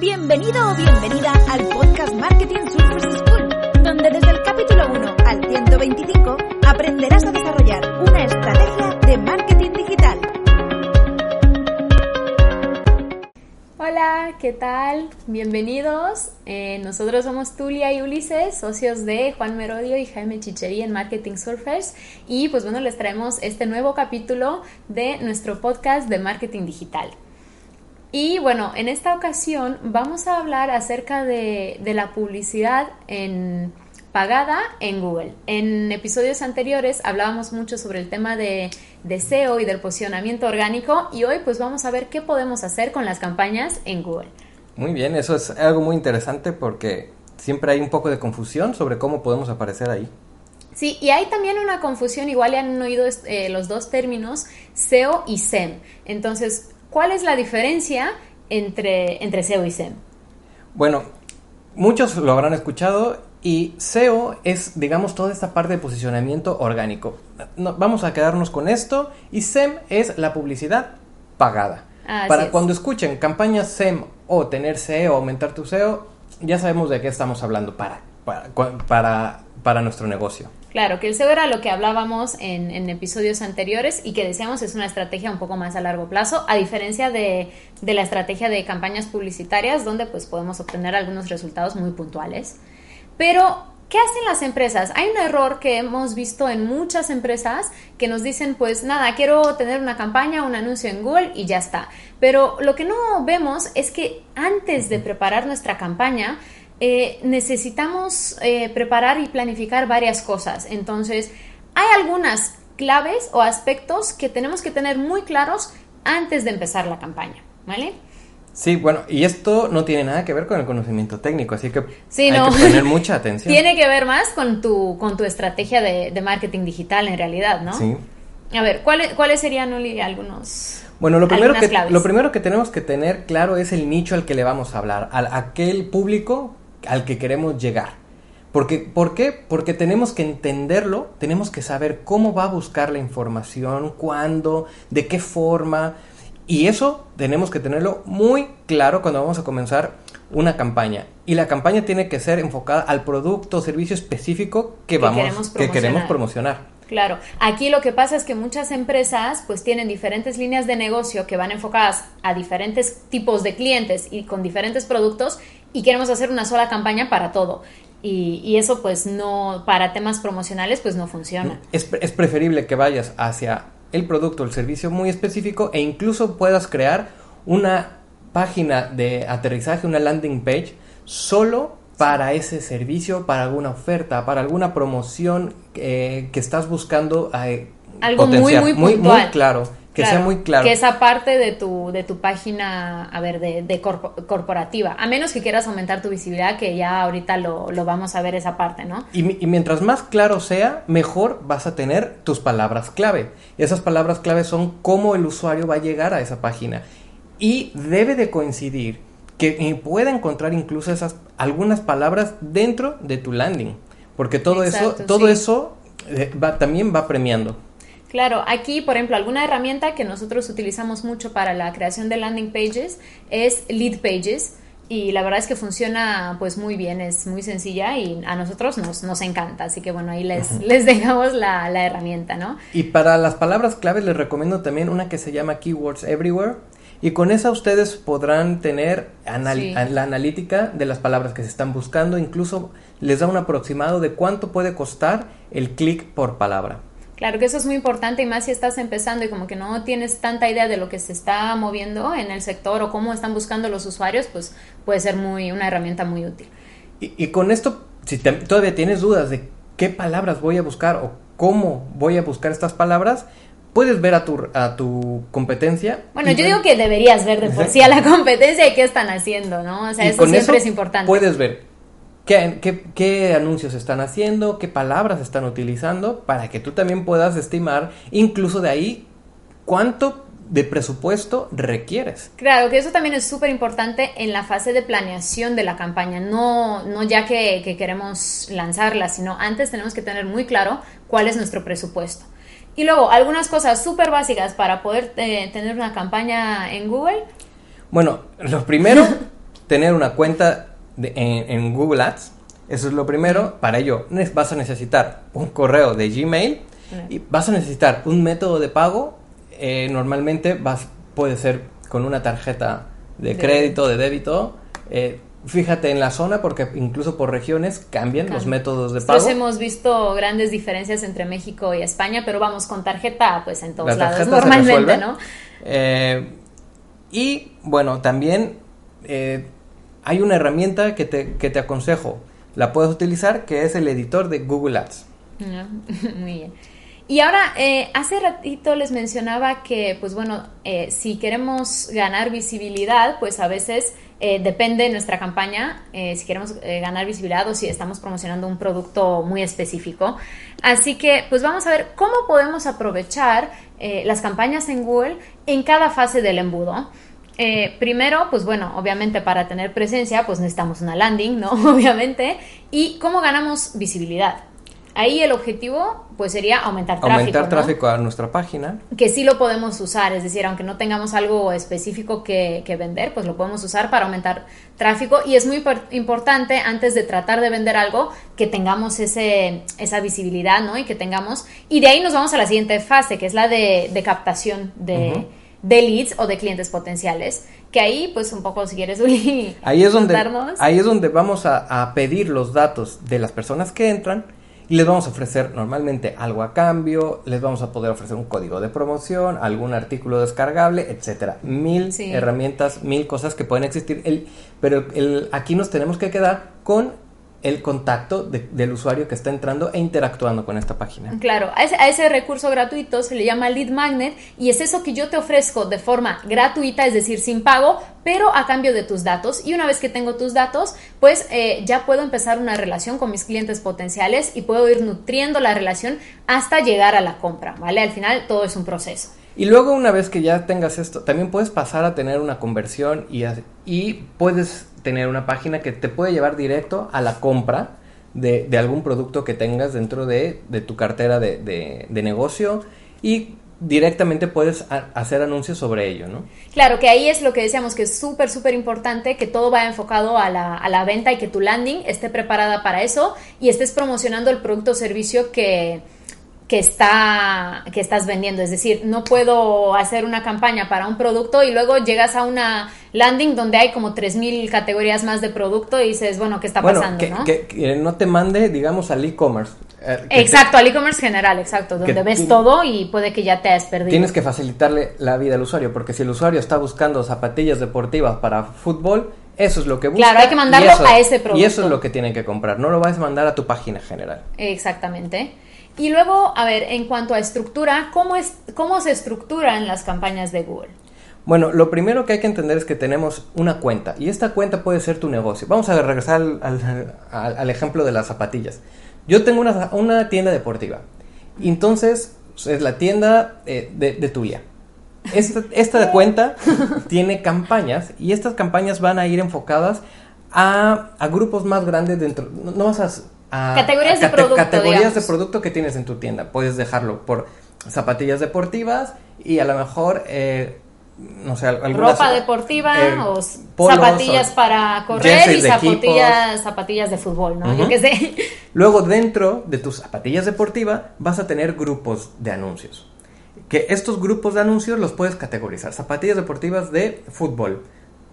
Bienvenido o bienvenida al podcast Marketing Surfers School, donde desde el capítulo 1 al 125 aprenderás a desarrollar una estrategia de marketing digital. Hola, ¿qué tal? Bienvenidos. Eh, nosotros somos Tulia y Ulises, socios de Juan Merodio y Jaime Chicherí en Marketing Surfers. Y pues bueno, les traemos este nuevo capítulo de nuestro podcast de marketing digital. Y bueno, en esta ocasión vamos a hablar acerca de, la publicidad en, pagada en Google. En episodios anteriores hablábamos mucho sobre el tema de, de, SEO y del posicionamiento orgánico y hoy pues vamos a ver qué podemos hacer con las campañas en Google. Muy bien, eso es algo muy interesante porque siempre hay un poco de confusión sobre cómo podemos aparecer ahí. Sí, y hay también una confusión, igual ya han oído eh, los dos términos, SEO y SEM. Entonces, ¿Cuál es la diferencia entre, entre SEO y SEM? Bueno, muchos lo habrán escuchado y SEO es, digamos, toda esta parte de posicionamiento orgánico. vamos a quedarnos con esto y SEM es la publicidad pagada. Para cuando escuchen campañas SEM o tener SEO, aumentar tu SEO, ya sabemos de qué estamos hablando para, para, para nuestro negocio. Claro, que el SEO era lo que hablábamos en, episodios anteriores y que decíamos es una estrategia un poco más a largo plazo, a diferencia de, la estrategia de campañas publicitarias, donde pues podemos obtener algunos resultados muy puntuales. Pero, ¿qué hacen las empresas? Hay un error que hemos visto en muchas empresas que nos dicen, pues nada, quiero tener una campaña, un anuncio en Google y ya está. Pero lo que no vemos es que antes de preparar nuestra campaña, eh, necesitamos eh, preparar y planificar varias cosas. Entonces, hay algunas claves o aspectos que tenemos que tener muy claros antes de empezar la campaña, ¿vale? Sí, bueno, y esto no tiene nada que ver con el conocimiento técnico, así que hay que poner mucha atención. tiene que ver más con tu, con tu estrategia de, marketing digital en realidad, ¿no? Sí. A ver, ¿cuáles, cuáles serían, algunos... Bueno, lo primero, que, lo primero que tenemos que tener claro es el nicho al que le vamos a hablar, a aquel público al que queremos llegar. Porque, ¿Por qué? Porque tenemos que entenderlo, tenemos que saber cómo va a buscar la información, cuándo, de qué forma. Y eso tenemos que tenerlo muy claro cuando vamos a comenzar una campaña. Y la campaña tiene que ser enfocada al producto o servicio específico que, vamos, que queremos promocionar. Claro, aquí lo que pasa es que muchas empresas pues tienen diferentes líneas de negocio que van enfocadas a diferentes tipos de clientes y con diferentes productos y queremos hacer una sola campaña para todo. Y, eso pues no, para temas promocionales pues no funciona. Es, es preferible que vayas hacia el producto o el servicio muy específico e incluso puedas crear una página de aterrizaje, una landing page, solo para ese servicio, para alguna oferta, para alguna promoción eh, que estás buscando. Eh, Algo muy, muy, muy, muy, claro. Que sea muy claro. Que esa parte de tu, de tu página, a ver, de, corporativa. A menos que quieras aumentar tu visibilidad, que ya ahorita lo, vamos a ver esa parte, ¿no? Y, y, mientras más claro sea, mejor vas a tener tus palabras clave. Y esas palabras clave son cómo el usuario va a llegar a esa página. Y debe de coincidir que eh, pueda encontrar incluso esas algunas palabras dentro de tu landing, porque todo eso todo eso eh, va, también va premiando. Claro, aquí, por ejemplo, alguna herramienta que nosotros utilizamos mucho para la creación de landing pages es Lead Pages y la verdad es que funciona pues muy bien, es muy sencilla y a nosotros nos, nos encanta, así que bueno, ahí les, les dejamos la, la, herramienta, ¿no? Y para las palabras claves les recomiendo también una que se llama Keywords Everywhere, y con esa ustedes podrán tener la analítica de las palabras que se están buscando, incluso les da un aproximado de cuánto puede costar el clic por palabra. Claro que eso es muy importante y más si estás empezando y como que no tienes tanta idea de lo que se está moviendo en el sector o cómo están buscando los usuarios, pues puede ser muy una herramienta muy útil. Y, con esto, si todavía tienes dudas de qué palabras voy a buscar o cómo voy a buscar estas palabras, puedes ver a tu, a tu competencia. Bueno, yo digo que deberías ver de por sí a la competencia y qué están haciendo, ¿no? O sea, eso siempre es importante. Puedes ver qué, qué, qué, anuncios están haciendo, qué palabras están utilizando, para que tú también puedas estimar, incluso de ahí, cuánto de presupuesto requieres. Claro, que eso también es súper importante en la fase de planeación de la campaña, no, no ya que, que queremos lanzarla, sino antes tenemos que tener muy claro cuál es nuestro presupuesto. Y luego, algunas cosas súper básicas para poder eh, tener una campaña en Google. Bueno, lo primero, tener una cuenta de- en, en Google Ads. Eso es lo primero. Para ello vas a necesitar un correo de Gmail y vas a necesitar un método de pago. Eh, normalmente vas, puede ser con una tarjeta de crédito, de débito. Eh, fíjate en la zona porque incluso por regiones cambian los métodos de pago. Nosotros hemos visto grandes diferencias entre México y España, pero vamos con tarjeta, pues en todos La lados, normalmente. ¿no? Eh, y bueno, también eh, hay una herramienta que te, que te aconsejo. La puedes utilizar que es el editor de Google Ads. No, Muy bien. Y ahora, eh, hace ratito les mencionaba que, pues bueno, eh, si queremos ganar visibilidad, pues a veces eh, depende de nuestra campaña, si queremos ganar visibilidad o si estamos promocionando un producto muy específico. Así que, pues vamos a ver cómo podemos aprovechar las campañas en Google en cada fase del embudo. Eh, primero, pues bueno, obviamente para tener presencia, pues necesitamos una landing, ¿no? Obviamente. ¿Y cómo ganamos visibilidad? Ahí el objetivo, pues sería aumentar tráfico. Aumentar ¿no? tráfico a nuestra página. Que sí lo podemos usar, es decir, aunque no tengamos algo específico que, que vender, pues lo podemos usar para aumentar tráfico. Y es muy por- importante, antes de tratar de vender algo, que tengamos ese, esa visibilidad, ¿no? Y que tengamos. Y de ahí nos vamos a la siguiente fase, que es la de, de captación de. De leads o de clientes potenciales, que ahí pues un poco si quieres Uli, Ahí es donde, ahí es donde vamos a, a pedir los datos de las personas que entran y les vamos a ofrecer normalmente algo a cambio, les vamos a poder ofrecer un código de promoción, algún artículo descargable, etcétera. Mil Sí. herramientas, mil cosas que pueden existir. El, pero el, aquí nos tenemos que quedar con el contacto de- del usuario que está entrando e interactuando con esta página. Claro, a ese, a ese recurso gratuito se le llama lead magnet y es eso que yo te ofrezco de forma gratuita, es decir, sin pago, pero a cambio de tus datos. Y una vez que tengo tus datos, pues eh, ya puedo empezar una relación con mis clientes potenciales y puedo ir nutriendo la relación hasta llegar a la compra, ¿vale? Al final todo es un proceso. Y luego una vez que ya tengas esto, también puedes pasar a tener una conversión y, y puedes tener una página que te puede llevar directo a la compra de, de algún producto que tengas dentro de, de tu cartera de, de- de negocio y directamente puedes hacer anuncios sobre ello, ¿no? Claro, que ahí es lo que decíamos que es súper, súper importante que todo vaya enfocado a la, a la venta y que tu landing esté preparada para eso y estés promocionando el producto o servicio que, que, está, que estás vendiendo. Es decir, no puedo hacer una campaña para un producto y luego llegas a una landing donde hay como 3.000 categorías más de producto y dices, bueno, ¿qué está bueno, pasando? que, ¿no? que- que no te mande, digamos, al e-commerce. eh, te- Exacto, al e-commerce general, exacto, donde ves todo y puede que ya te hayas perdido. Tienes que facilitarle la vida al usuario, porque si el usuario está buscando zapatillas deportivas para fútbol, eso es lo que busca. Claro, hay que mandarlo eso- a ese Y eso producto. es lo que tienen que comprar, no lo vas a mandar a tu página general. Exactamente. Y luego, a ver, en cuanto a estructura, ¿cómo, es, cómo se estructuran las campañas de Google? Bueno, lo primero que hay que entender es que tenemos una cuenta y esta cuenta puede ser tu negocio. Vamos a regresar al, al- al- al ejemplo de las zapatillas. Yo tengo una, una tienda deportiva entonces es la tienda eh, de, de Tulia. Esta, esta cuenta tiene campañas y estas campañas van a ir enfocadas a, a grupos más grandes dentro. No, no vas a, a- Categorías de producto, Categorías digamos. de producto que tienes en tu tienda. Puedes dejarlo por zapatillas deportivas y a lo mejor, eh, no sé, algunas... Ropa deportiva eh, o polos zapatillas o para correr y de zapatillas, zapatillas de fútbol, ¿no? Yo qué sé. Luego dentro de tus zapatillas deportivas vas a tener grupos de anuncios. Que estos grupos de anuncios los puedes categorizar. Zapatillas deportivas de fútbol,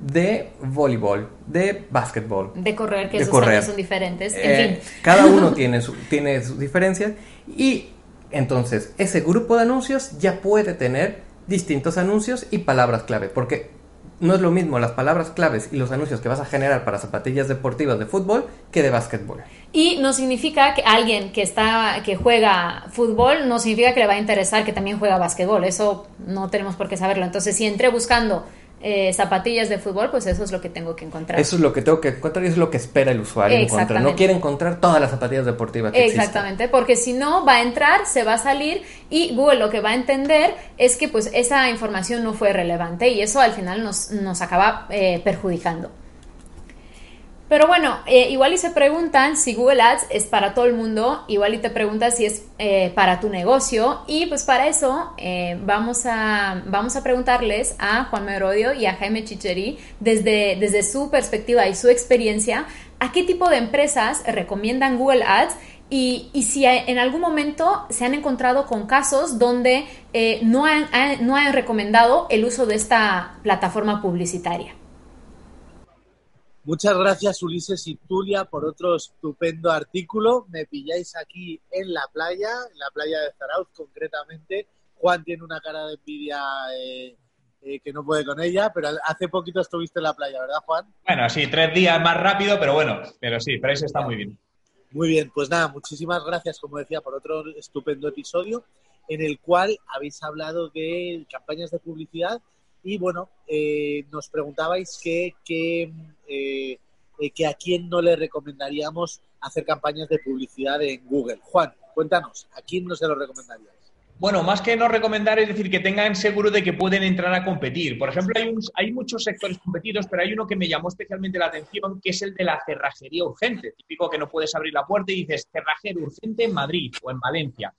de voleibol, de básquetbol. De correr, que De esos correr. son diferentes. Eh, en fin. Cada uno tiene, su- tiene sus diferencias y entonces ese grupo de anuncios ya puede tener distintos anuncios y palabras clave, porque no es lo mismo las palabras claves y los anuncios que vas a generar para zapatillas deportivas de fútbol que de básquetbol. Y no significa que alguien que está que juega fútbol no significa que le va a interesar que también juega básquetbol. Eso no tenemos por qué saberlo. Entonces, si entré buscando eh, zapatillas de fútbol, pues eso es lo que tengo que encontrar. Eso es lo que tengo que encontrar y es lo que espera el usuario encontrar. No quiere encontrar todas las zapatillas deportivas que. Exactamente, porque si no va a entrar, se va a salir y Google lo que va a entender es que pues esa información no fue relevante y eso al final nos, nos acaba eh, perjudicando. Pero bueno, eh, igual y se preguntan si Google Ads es para todo el mundo, igual y te preguntas si es eh, para tu negocio y pues para eso eh, vamos, a, vamos a preguntarles a Juan Merodio y a Jaime Chicheri desde, desde su perspectiva y su experiencia a qué tipo de empresas recomiendan Google Ads y, y, si en algún momento se han encontrado con casos donde no, han, no han recomendado el uso de esta plataforma publicitaria. Muchas gracias Ulises y Tulia por otro estupendo artículo. Me pilláis aquí en la playa, en la playa de Zarauz concretamente. Juan tiene una cara de envidia eh, eh, que no puede con ella, pero hace poquito estuviste en la playa, ¿verdad Juan? Bueno, sí, tres días más rápido, pero bueno, pero sí, pero está muy bien. Muy bien, pues nada, muchísimas gracias, como decía, por otro estupendo episodio en el cual habéis hablado de campañas de publicidad y bueno, eh, nos preguntabais que, que, eh, eh, que a quién no le recomendaríamos hacer campañas de publicidad en Google. Juan, cuéntanos, ¿a quién no se lo recomendarías? Bueno, más que no recomendar es decir que tengan seguro de que pueden entrar a competir. Por ejemplo, hay, hay muchos sectores competidos, pero hay uno que me llamó especialmente la atención, que es el de la cerrajería urgente. Típico que no puedes abrir la puerta y dices cerrajería urgente en Madrid o en Valencia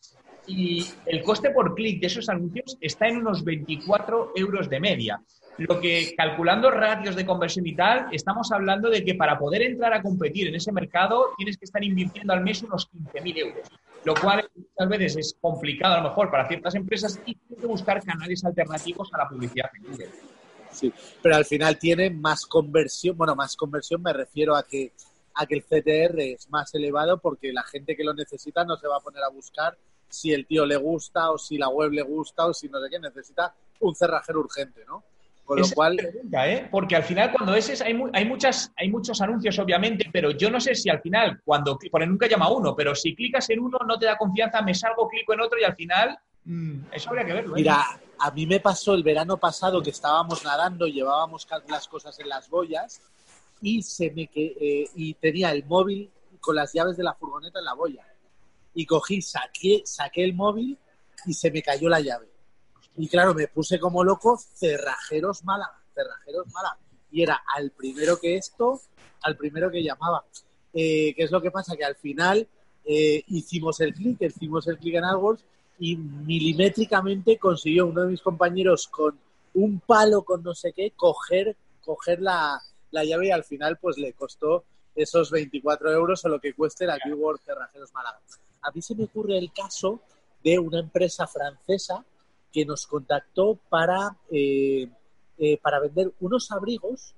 y el coste por clic de esos anuncios está en unos 24 euros de media. Lo que, calculando ratios de conversión y tal, estamos hablando de que para poder entrar a competir en ese mercado tienes que estar invirtiendo al mes unos 15.000 euros, lo cual muchas veces es complicado a lo mejor para ciertas empresas y tienes que buscar canales alternativos a la publicidad Sí, pero al final tiene más conversión, bueno, más conversión me refiero a que, a que el CTR es más elevado porque la gente que lo necesita no se va a poner a buscar si el tío le gusta o si la web le gusta o si no sé qué, necesita un cerrajero urgente, ¿no? Con lo cual... Pregunta, ¿eh? Porque al final cuando es, hay, hay, muchas, hay muchos anuncios, obviamente, pero yo no sé si al final, cuando, porque nunca llama uno, pero si clicas en uno no te da confianza, me salgo, clico en otro y al final, mm, eso habría que verlo. ¿eh? Mira, a mí me pasó el verano pasado que estábamos nadando, llevábamos las cosas en las boyas y, se me, eh, y tenía el móvil con las llaves de la furgoneta en la boya y cogí, saqué, saqué el móvil y se me cayó la llave. Y claro, me puse como loco, cerrajeros mala, cerrajeros mala. Y era al primero que esto, al primero que llamaba. Eh, ¿Qué es lo que pasa? Que al final eh, hicimos el clic, hicimos el clic en AdWords y milimétricamente consiguió uno de mis compañeros con un palo con no sé qué coger, coger la, la llave y al final pues le costó esos 24 euros o lo que cueste la Keyword Cerrajeros Málaga a mí se me ocurre el caso de una empresa francesa que nos contactó para, eh, eh, para vender unos abrigos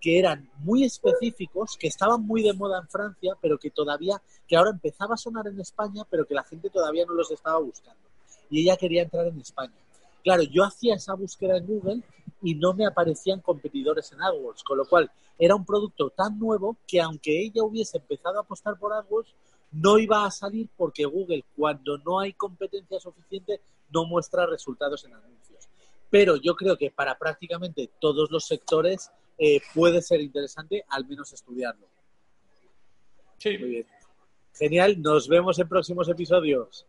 que eran muy específicos, que estaban muy de moda en Francia, pero que todavía, que ahora empezaba a sonar en España, pero que la gente todavía no los estaba buscando. Y ella quería entrar en España. Claro, yo hacía esa búsqueda en Google y no me aparecían competidores en AdWords, con lo cual era un producto tan nuevo que aunque ella hubiese empezado a apostar por AdWords, no iba a salir porque Google, cuando no hay competencia suficiente, no muestra resultados en anuncios. Pero yo creo que para prácticamente todos los sectores eh, puede ser interesante al menos estudiarlo. Sí. Muy bien. Genial, nos vemos en próximos episodios.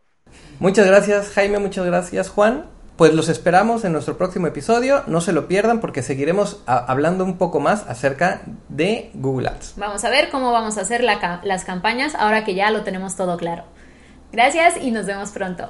Muchas gracias Jaime, muchas gracias Juan. Pues los esperamos en nuestro próximo episodio, no se lo pierdan porque seguiremos hablando un poco más acerca de Google Ads. Vamos a ver cómo vamos a hacer las campañas ahora que ya lo tenemos todo claro. Gracias y nos vemos pronto.